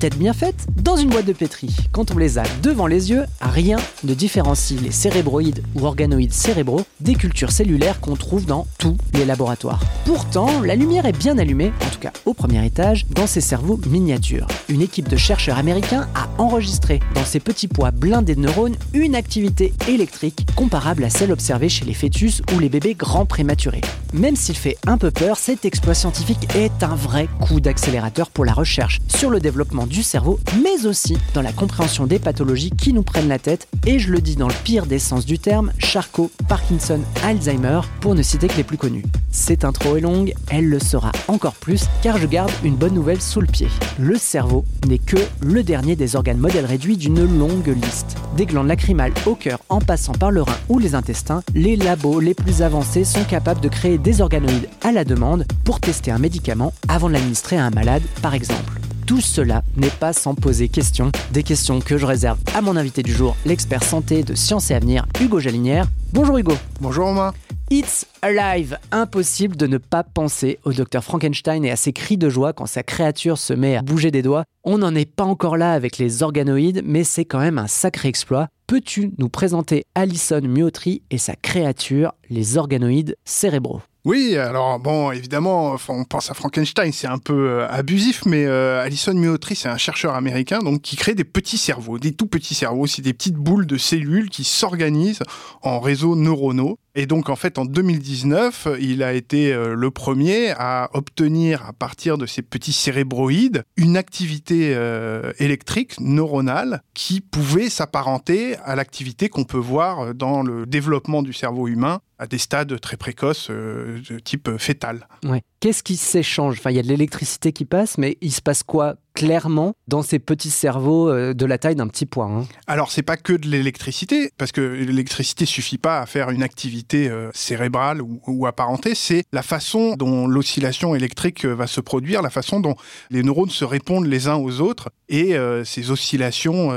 Tête bien faite dans une boîte de pétri. Quand on les a devant les yeux, rien ne différencie les cérébroïdes ou organoïdes cérébraux des cultures cellulaires qu'on trouve dans tous les laboratoires. Pourtant, la lumière est bien allumée, en tout cas au premier étage, dans ces cerveaux miniatures. Une équipe de chercheurs américains a enregistré dans ces petits pois blindés de neurones une activité électrique comparable à celle observée chez les fœtus ou les bébés grands prématurés. Même s'il fait un peu peur, cet exploit scientifique est un vrai coup d'accélérateur pour la recherche sur le développement du cerveau, mais aussi dans la compréhension des pathologies qui nous prennent la tête, et je le dis dans le pire des sens du terme, Charcot, Parkinson, Alzheimer, pour ne citer que les plus connus. Cette intro est longue, elle le sera encore plus, car je garde une bonne nouvelle sous le pied. Le cerveau n'est que le dernier des organes modèles réduits d'une longue liste. Des glandes lacrymales au cœur en passant par le rein ou les intestins, les labos les plus avancés sont capables de créer des organoïdes à la demande pour tester un médicament avant de l'administrer à un malade, par exemple tout cela n'est pas sans poser question, des questions que je réserve à mon invité du jour, l'expert santé de Sciences et Avenir, Hugo Jalinière. Bonjour Hugo. Bonjour Romain. It's Alive Impossible de ne pas penser au docteur Frankenstein et à ses cris de joie quand sa créature se met à bouger des doigts. On n'en est pas encore là avec les organoïdes, mais c'est quand même un sacré exploit. Peux-tu nous présenter Alison Muotri et sa créature, les organoïdes cérébraux? Oui, alors bon, évidemment, on pense à Frankenstein, c'est un peu euh, abusif, mais euh, Alison Muotri, c'est un chercheur américain donc qui crée des petits cerveaux, des tout petits cerveaux, c'est des petites boules de cellules qui s'organisent en réseaux neuronaux. Et donc en fait en 2019, il a été euh, le premier à obtenir à partir de ces petits cérébroïdes une activité euh, électrique neuronale qui pouvait s'apparenter à l'activité qu'on peut voir dans le développement du cerveau humain à des stades très précoces euh, de type fœtal. Ouais. Qu'est-ce qui s'échange? Enfin, il y a de l'électricité qui passe, mais il se passe quoi clairement dans ces petits cerveaux euh, de la taille d'un petit pois hein Alors, c'est pas que de l'électricité, parce que l'électricité suffit pas à faire une activité euh, cérébrale ou, apparentée, c'est la façon dont l'oscillation électrique va se produire, la façon dont les neurones se répondent les uns aux autres, et ces oscillations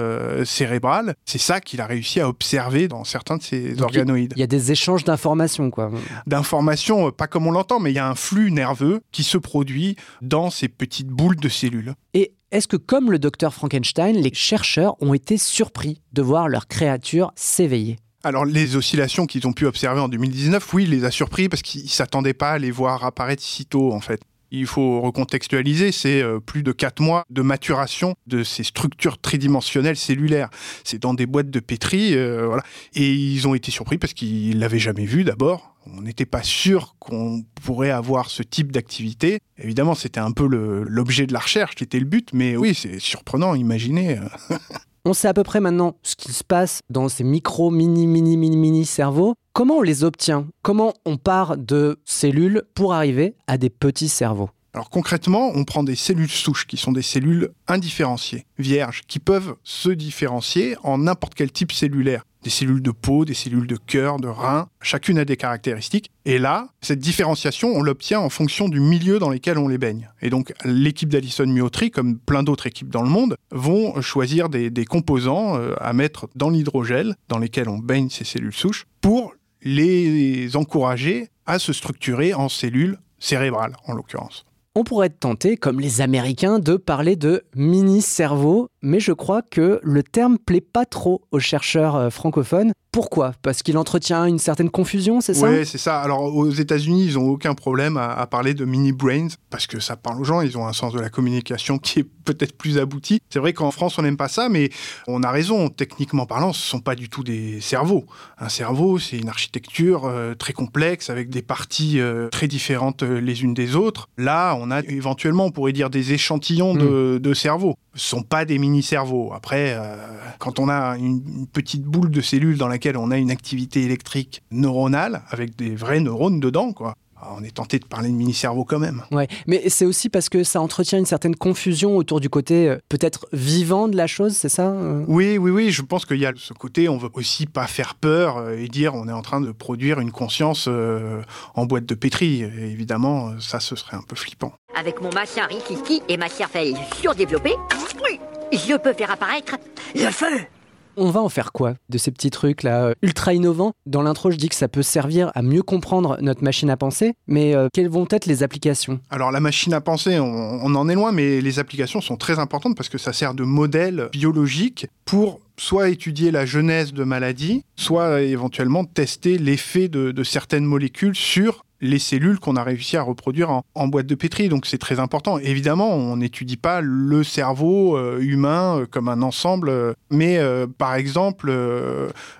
cérébrales, c'est ça qu'il a réussi à observer dans certains de ces organoïdes. Il y a des échanges d'informations, quoi. D'informations, pas comme on l'entend, mais il y a un flux nerveux qui se produit dans ces petites boules de cellules. Et est-ce que, comme le docteur Frankenstein, les chercheurs ont été surpris de voir leur créature s'éveiller? Alors les oscillations qu'ils ont pu observer en 2019, oui, les a surpris parce qu'ils ne s'attendaient pas à les voir apparaître si tôt en fait. Il faut recontextualiser, c'est euh, plus de 4 mois de maturation de ces structures tridimensionnelles cellulaires. C'est dans des boîtes de pétri, euh, voilà. Et ils ont été surpris parce qu'ils l'avaient jamais vu d'abord. On n'était pas sûr qu'on pourrait avoir ce type d'activité. Évidemment, c'était un peu l'objet de la recherche qui était le but, mais oui, c'est surprenant, imaginez. on sait à peu près maintenant ce qui se passe dans ces micro, mini, mini, mini, mini cerveaux. Comment on les obtient? Comment on part de cellules pour arriver à des petits cerveaux? Alors concrètement, on prend des cellules souches qui sont des cellules indifférenciées, vierges, qui peuvent se différencier en n'importe quel type cellulaire des cellules de peau, des cellules de cœur, de rein. Chacune a des caractéristiques. Et là, cette différenciation, on l'obtient en fonction du milieu dans lequel on les baigne. Et donc, l'équipe d'Alison Muotri, comme plein d'autres équipes dans le monde, vont choisir des, composants euh, à mettre dans l'hydrogel dans lesquels on baigne ces cellules souches pour les encourager à se structurer en cellules cérébrales, en l'occurrence on pourrait être tenté, comme les Américains, de parler de mini-cerveau, mais je crois que le terme plaît pas trop aux chercheurs euh, francophones. Pourquoi? Parce qu'il entretient une certaine confusion, c'est ça? Oui, c'est ça. Alors aux États-Unis, ils n'ont aucun problème à, à, parler de mini brains parce que ça parle aux gens. Ils ont un sens de la communication qui est peut-être plus abouti. C'est vrai qu'en France, on n'aime pas ça, mais on a raison. Techniquement parlant, ce ne sont pas du tout des cerveaux. Un cerveau, c'est une architecture euh, très complexe avec des parties euh, très différentes euh, les unes des autres. Là, on a éventuellement, on pourrait dire, des échantillons de, de cerveaux. Ce sont pas des mini-cerveaux. Après, quand on a une, une, petite boule de cellules dans laquelle on a une activité électrique neuronale, avec des vrais neurones dedans, quoi, on est tenté de parler de mini-cerveau quand même. Ouais, mais c'est aussi parce que ça entretient une certaine confusion autour du côté euh, peut-être vivant de la chose, c'est ça euh? Oui, oui, oui. Je pense qu'il y a ce côté, on veut aussi pas faire peur euh, et dire on est en train de produire une conscience euh, en boîte de pétri. Et évidemment, ça, ce serait un peu flippant. Avec mon machin Rikiki et ma cervelle surdéveloppée, je peux faire apparaître le feu on va en faire quoi de ces petits trucs là euh, ultra innovants? Dans l'intro, je dis que ça peut servir à mieux comprendre notre machine à penser, mais euh, quelles vont être les applications? Alors la machine à penser, on, en est loin, mais les applications sont très importantes parce que ça sert de modèle biologique pour soit étudier la genèse de maladies, soit éventuellement tester l'effet de certaines molécules sur les cellules qu'on a réussi à reproduire en, en boîte de pétri. Donc c'est très important. Évidemment, on n'étudie pas le cerveau euh, humain euh, comme un ensemble, euh, mais euh, par exemple,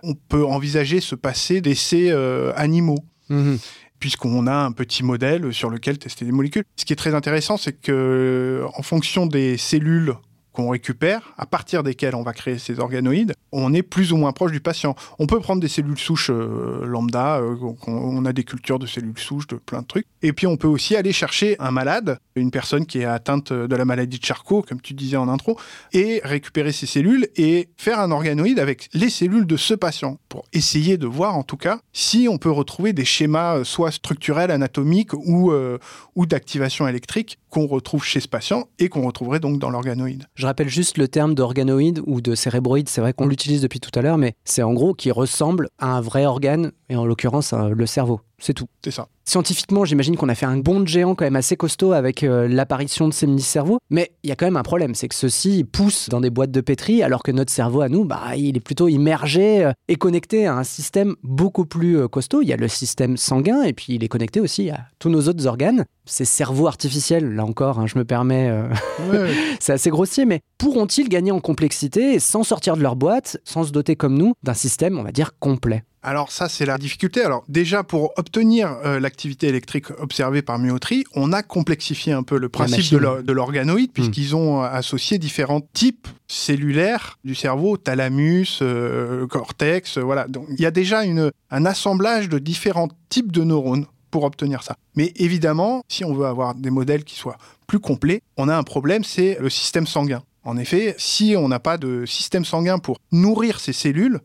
on peut envisager se passer d'essais animaux. Mmh. puisqu'on a un petit modèle sur lequel tester des molécules. Ce qui est très intéressant, c'est que en fonction des cellules qu'on récupère, à partir desquelles on va créer ces organoïdes, on est plus ou moins proche du patient. On peut prendre des cellules souches euh, lambda, euh, on, a des cultures de cellules souches, de plein de trucs. Et puis on peut aussi aller chercher un malade, une personne qui est atteinte de la maladie de Charcot, comme tu disais en intro, et récupérer ces cellules et faire un organoïde avec les cellules de ce patient, pour essayer de voir en tout cas si on peut retrouver des schémas euh, soit structurels, anatomiques ou, euh, ou d'activation électrique qu'on retrouve chez ce patient et qu'on retrouverait donc dans l'organoïde. Je rappelle juste le terme d'organoïde ou de cérébroïde, c'est vrai qu'on l'utilise depuis tout à l'heure, mais c'est en gros qui ressemble à un vrai organe, et en l'occurrence le cerveau. C'est tout. C'est ça. Scientifiquement, j'imagine qu'on a fait un bond de géant quand même assez costaud avec euh, l'apparition de ces mini-cerveaux, mais il y a quand même un problème, c'est que ceux-ci poussent dans des boîtes de pétri, alors que notre cerveau à nous, bah, il est plutôt immergé euh, et connecté à un système beaucoup plus euh, costaud. Il y a le système sanguin, et puis il est connecté aussi à tous nos autres organes. Ces cerveaux artificiels, là encore, hein, je me permets, euh... ouais. c'est assez grossier, mais pourront-ils gagner en complexité sans sortir de leur boîte, sans se doter comme nous d'un système, on va dire, complet? Alors ça, c'est la difficulté. Alors déjà, pour obtenir euh, l'activité électrique observée par Myotree, on a complexifié un peu le principe de l'organoïde, mmh. puisqu'ils ont euh, associé différents types cellulaires du cerveau, thalamus, euh, cortex, voilà. Donc il y a déjà une, un assemblage de différents types de neurones pour obtenir ça. Mais évidemment, si on veut avoir des modèles qui soient plus complets, on a un problème, c'est le système sanguin. En effet, si on n'a pas de système sanguin pour nourrir ces cellules,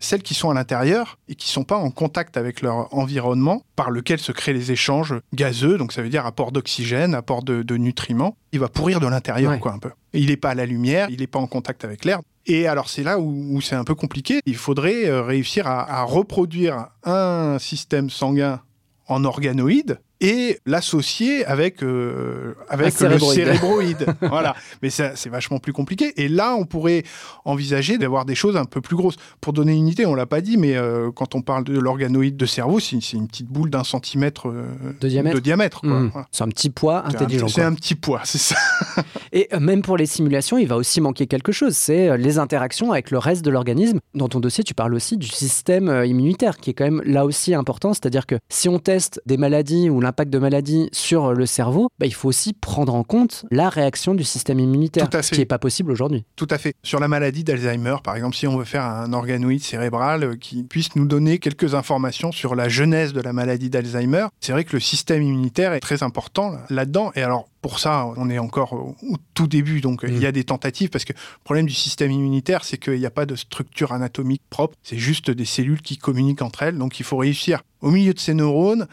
celles qui sont à l'intérieur et qui ne sont pas en contact avec leur environnement, par lequel se créent les échanges gazeux, donc ça veut dire apport d'oxygène, apport de, de, nutriments, il va pourrir de l'intérieur, ouais. quoi, un peu. Il n'est pas à la lumière, il n'est pas en contact avec l'air. Et alors c'est là où, où c'est un peu compliqué. Il faudrait euh, réussir à, à reproduire un système sanguin en organoïde et l'associer avec, euh, avec le cérébroïde. voilà. Mais c'est vachement plus compliqué. Et là, on pourrait envisager d'avoir des choses un peu plus grosses. Pour donner une idée, on l'a pas dit, mais euh, quand on parle de l'organoïde de cerveau, c'est une petite boule d'un centimètre euh, de diamètre. De diamètre mmh. voilà. C'est un petit poids intelligent. C'est un, petit poids, c'est ça. et euh, même pour les simulations, il va aussi manquer quelque chose. C'est les interactions avec le reste de l'organisme. Dans ton dossier, tu parles aussi du système immunitaire, qui est quand même là aussi important. C'est-à-dire que si on teste des maladies ou l'impact de maladies sur le cerveau, bah, il faut aussi prendre en compte la réaction du système immunitaire, ce qui n'est pas possible aujourd'hui. Tout à fait. Sur la maladie d'Alzheimer, par exemple, si on veut faire un organoïde cérébral qui puisse nous donner quelques informations sur la genèse de la maladie d'Alzheimer, c'est vrai que le système immunitaire est très important là-dedans. Et alors, pour ça, on est encore au tout début, donc mmh. il y a des tentatives, parce que le problème du système immunitaire, c'est qu'il n'y a pas de structure anatomique propre, c'est juste des cellules qui communiquent entre elles, donc il faut réussir, au milieu de ces neurones,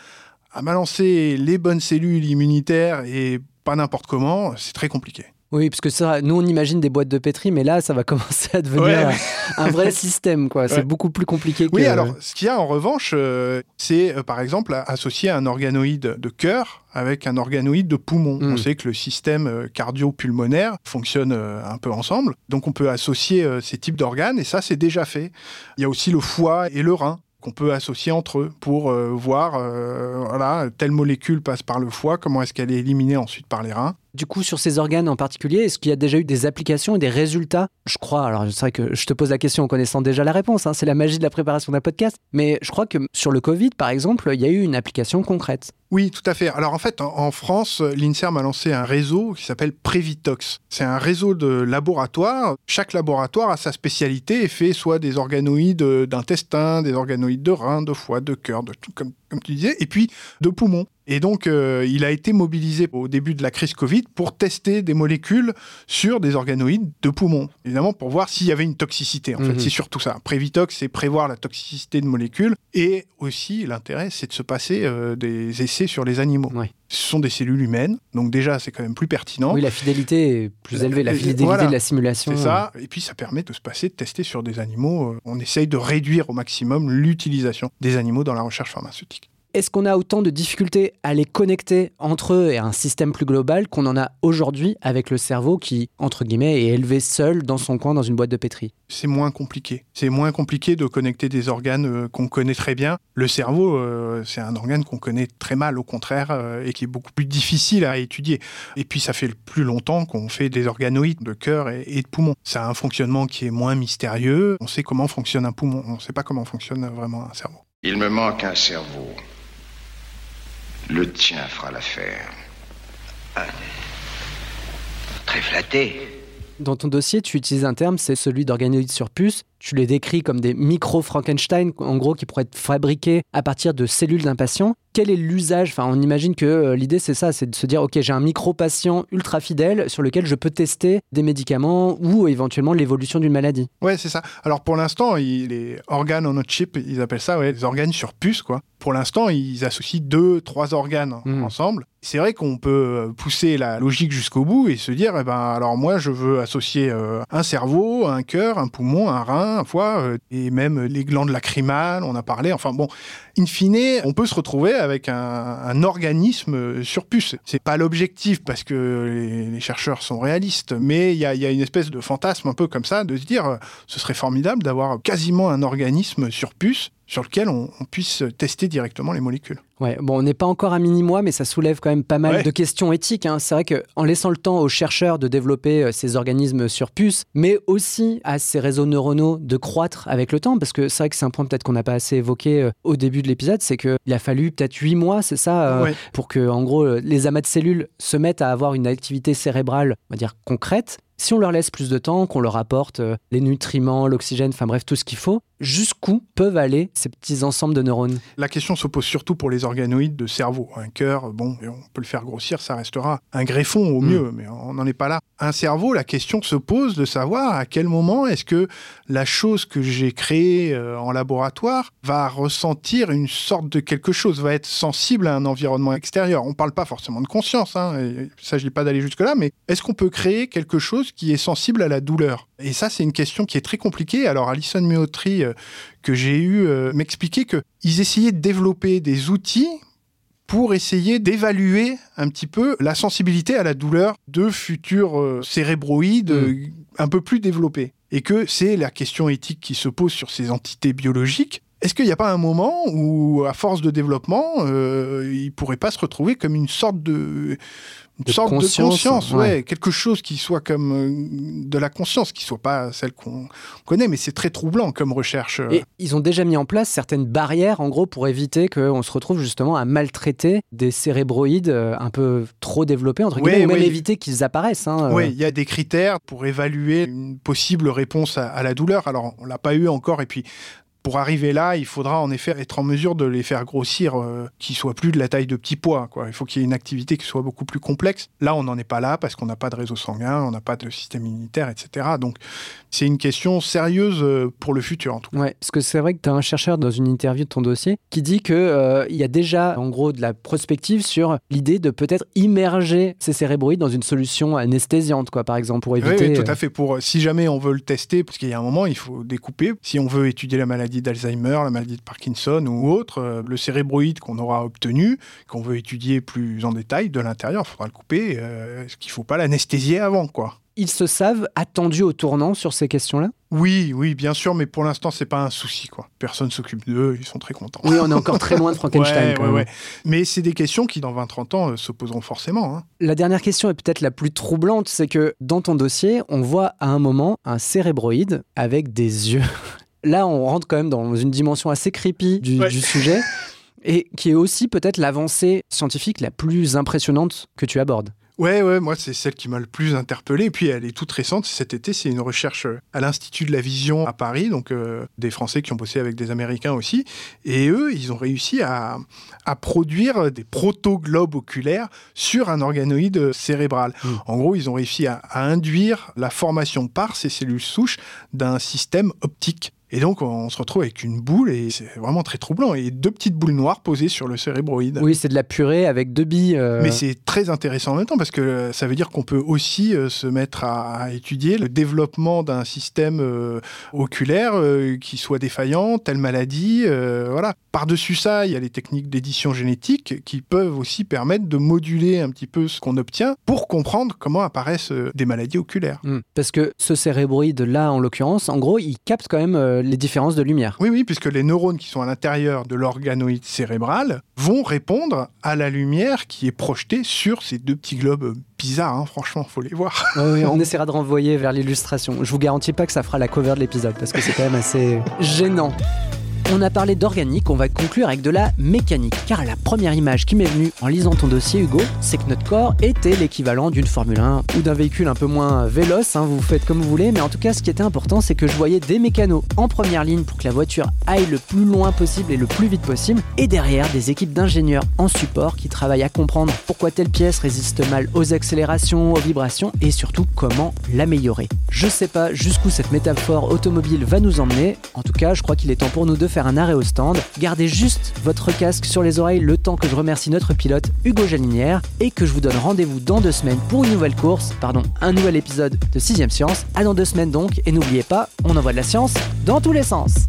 à balancer les bonnes cellules immunitaires et pas n'importe comment, c'est très compliqué. Oui, parce que ça, nous on imagine des boîtes de pétri, mais là ça va commencer à devenir Ouais, un vrai système, quoi. C'est Ouais. beaucoup plus compliqué que. Oui, alors, ce qu'il y a en revanche, euh, c'est euh, par exemple associer un organoïde de cœur avec un organoïde de poumon. Mm. On sait que le système euh, cardio-pulmonaire fonctionne euh, un peu ensemble. Donc, on peut associer ces types d'organes et ça, c'est déjà fait. Il y a aussi le foie et le rein qu'on peut associer entre eux pour euh, voir, euh, voilà, telle molécule passe par le foie, comment est-ce qu'elle est éliminée ensuite par les reins. Du coup, sur ces organes en particulier, est-ce qu'il y a déjà eu des applications et des résultats? Je crois, alors c'est vrai que je te pose la question en connaissant déjà la réponse, hein, c'est la magie de la préparation d'un podcast, mais je crois que sur le Covid, par exemple, il y a eu une application concrète. Oui, tout à fait. Alors en fait, en, France, l'INSERM a lancé un réseau qui s'appelle Prévitox. C'est un réseau de laboratoires. Chaque laboratoire a sa spécialité et fait soit des organoïdes d'intestin, des organoïdes de rein, de foie, de cœur, de tout, comme, comme tu disais, et puis de poumons. Et donc, euh, il a été mobilisé au début de la crise Covid pour tester des molécules sur des organoïdes de poumons. Évidemment, pour voir s'il y avait une toxicité. En Mhm. fait, c'est surtout ça. Prévitox, c'est prévoir la toxicité de molécules. Et aussi, l'intérêt, c'est de se passer euh, des essais sur les animaux. Ce sont des cellules humaines. Donc, déjà, c'est quand même plus pertinent. Oui, la fidélité est plus élevée, la Et- fidélité voilà. de la simulation. C'est ça. Et puis, ça permet de se passer, de tester sur des animaux. Euh, On essaye de réduire au maximum l'utilisation des animaux dans la recherche pharmaceutique. Est-ce qu'on a autant de difficultés à les connecter entre eux et à un système plus global qu'on en a aujourd'hui avec le cerveau qui, entre guillemets, est élevé seul dans son coin dans une boîte de pétri? C'est moins compliqué. C'est moins compliqué de connecter des organes euh, qu'on connaît très bien. Le cerveau, euh, c'est un organe qu'on connaît très mal, au contraire, euh, et qui est beaucoup plus difficile à étudier. Et puis, ça fait le plus longtemps qu'on fait des organoïdes de cœur et, et de poumon. Ça a un fonctionnement qui est moins mystérieux. On sait comment fonctionne un poumon. On ne sait pas comment fonctionne vraiment un cerveau. Il me manque un cerveau. Le tien fera l'affaire. Très flatté. Dans ton dossier, tu utilises un terme, c'est celui d'organoïdes sur puce. Tu les décris comme des micro-Frankenstein, en gros, qui pourraient être fabriqués à partir de cellules d'un patient. Quel est l'usage? Enfin, on imagine que euh, l'idée, c'est ça, c'est de se dire, OK, j'ai un micro-patient ultra fidèle sur lequel je peux tester des médicaments ou éventuellement l'évolution d'une maladie. Ouais, c'est ça. Alors pour l'instant, les organes on a chip, ils appellent ça ouais, des organes sur puce, quoi. Pour l'instant, ils associent deux, trois organes Mhm. ensemble. C'est vrai qu'on peut euh, pousser la logique jusqu'au bout et se dire, eh ben, alors moi, je veux associer euh, un cerveau, un cœur, un poumon, un rein, euh, et même les glandes lacrymales, on a parlé. Enfin bon, in fine, on peut se retrouver avec un, organisme sur puce. C'est pas l'objectif parce que les, chercheurs sont réalistes, mais il y y a une espèce de fantasme un peu comme ça de se dire, euh, ce serait formidable d'avoir quasiment un organisme sur puce sur lequel on, on puisse tester directement les molécules. Ouais, bon, on n'est pas encore à mini-mois, mais ça soulève quand même pas mal Ouais. de questions éthiques. hein. C'est vrai qu'en laissant le temps aux chercheurs de développer euh, ces organismes sur puce, mais aussi à ces réseaux neuronaux de croître avec le temps, parce que c'est vrai que c'est un point peut-être qu'on n'a pas assez évoqué euh, au début de l'épisode, c'est qu'il a fallu peut-être huit mois, c'est ça, euh, Ouais. pour que, en gros, les amas de cellules se mettent à avoir une activité cérébrale, on va dire, concrète. Si on leur laisse plus de temps, qu'on leur apporte euh, les nutriments, l'oxygène, enfin bref, tout ce qu'il faut, jusqu'où peuvent aller ces petits ensembles de neurones? La question se pose surtout pour les organoïdes de cerveau. Un cœur, bon, on peut le faire grossir, ça restera un greffon au Mm. mieux, mais on n'en est pas là. Un cerveau, la question se pose de savoir à quel moment est-ce que la chose que j'ai créée euh, en laboratoire va ressentir une sorte de quelque chose, va être sensible à un environnement extérieur. On ne parle pas forcément de conscience, hein, il ne s'agit pas d'aller jusque-là, mais est-ce qu'on peut créer quelque chose qui est sensible à la douleur Et ça, c'est une question qui est très compliquée. Alors, Alison Meotry, euh, que j'ai eu, euh, m'expliquait qu'ils essayaient de développer des outils pour essayer d'évaluer un petit peu la sensibilité à la douleur de futurs euh, cérébroïdes euh, un peu plus développés. Et que c'est la question éthique qui se pose sur ces entités biologiques. Est-ce qu'il n'y a pas un moment où, à force de développement, euh, ils ne pourraient pas se retrouver comme une sorte de, une De sorte conscience, de conscience, ouais. ouais, quelque chose qui soit comme euh, de la conscience, qui soit pas celle qu'on connaît, mais c'est très troublant comme recherche. Et ils ont déjà mis en place certaines barrières, en gros, pour éviter qu'on se retrouve justement à maltraiter des cérébroïdes euh, un peu trop développés, entre guillemets, Ouais, ou même ouais. éviter qu'ils apparaissent. hein, euh. Oui, il y a des critères pour évaluer une possible réponse à, à la douleur. Alors, on l'a pas eu encore, et puis Pour arriver là, il faudra en effet être en mesure de les faire grossir, euh, qu'ils soient plus de la taille de petits pois. Quoi. Il faut qu'il y ait une activité qui soit beaucoup plus complexe. Là, on n'en est pas là parce qu'on n'a pas de réseau sanguin, on n'a pas de système immunitaire, etc. Donc, c'est une question sérieuse euh, pour le futur, en tout cas. Ouais, parce que c'est vrai que tu as un chercheur dans une interview de ton dossier qui dit qu'il euh, y a déjà, en gros, de la prospective sur l'idée de peut-être immerger ces cérébroïdes dans une solution anesthésiante, quoi, par exemple, pour éviter. oui, tout à euh, fait. Pour, si jamais on veut le tester, parce qu'il y a un moment, il faut découper. Si on veut étudier la maladie d'Alzheimer, la maladie de Parkinson ou autre, euh, le cérébroïde qu'on aura obtenu, qu'on veut étudier plus en détail de l'intérieur, il faudra le couper. euh, parce qu'il ne faut pas l'anesthésier avant, quoi. Ils se savent attendus au tournant sur ces questions-là? Oui, oui, bien sûr, mais pour l'instant, c'est pas un souci, quoi. Personne s'occupe d'eux, ils sont très contents. Oui, on est encore très loin de Frankenstein. Ouais, quand ouais, même. ouais. Mais c'est des questions qui, dans 20-30 ans, euh, se poseront forcément. hein. La dernière question est peut-être la plus troublante, c'est que dans ton dossier, on voit à un moment un cérébroïde avec des yeux. Là, on rentre quand même dans une dimension assez creepy du, Ouais. du sujet, et qui est aussi peut-être l'avancée scientifique la plus impressionnante que tu abordes. Ouais, ouais, moi, c'est celle qui m'a le plus interpellé. Et puis, elle est toute récente. Cet été, c'est une recherche euh, à l'Institut de la Vision à Paris, donc euh, des Français qui ont bossé avec des Américains aussi. Et eux, ils ont réussi à, à produire des proto-globes oculaires sur un organoïde cérébral. Mm. En gros, ils ont réussi à, à induire la formation par ces cellules souches d'un système optique. Et donc, on se retrouve avec une boule et c'est vraiment très troublant. Et deux petites boules noires posées sur le cérébroïde. Oui, c'est de la purée avec deux billes. euh, Mais c'est très intéressant en même temps parce que euh, ça veut dire qu'on peut aussi euh, se mettre à, à étudier le développement d'un système euh, oculaire euh, qui soit défaillant, telle maladie. voilà. Par-dessus ça, il y a les techniques d'édition génétique qui peuvent aussi permettre de moduler un petit peu ce qu'on obtient pour comprendre comment apparaissent des maladies oculaires. hmm, Parce que ce cérébroïde-là, en l'occurrence, en gros, il capte quand même euh, les différences de lumière. Oui, oui, puisque les neurones qui sont à l'intérieur de l'organoïde cérébral vont répondre à la lumière qui est projetée sur ces deux petits globes bizarres. hein. franchement, faut les voir. Ouais, on essaiera de renvoyer vers l'illustration. Je vous garantis pas que ça fera la cover de l'épisode parce que c'est quand même assez gênant. On a parlé d'organique, on va conclure avec de la mécanique. Car la première image qui m'est venue en lisant ton dossier, Hugo, c'est que notre corps était l'équivalent d'une Formule 1 ou d'un véhicule un peu moins véloce, hein, vous faites comme vous voulez, mais en tout cas, ce qui était important, c'est que je voyais des mécanos en première ligne pour que la voiture aille le plus loin possible et le plus vite possible, et derrière, des équipes d'ingénieurs en support qui travaillent à comprendre pourquoi telle pièce résiste mal aux accélérations, aux vibrations, et surtout comment l'améliorer. Je sais pas jusqu'où cette métaphore automobile va nous emmener, en tout cas, je crois qu'il est temps pour nous de faire un arrêt au stand. Gardez juste votre casque sur les oreilles le temps que je remercie notre pilote Hugo Jalinière et que je vous donne rendez-vous dans deux semaines pour une nouvelle course, pardon, un nouvel épisode de 6ème Science. À dans deux semaines donc, et n'oubliez pas, on envoie de la science dans tous les sens.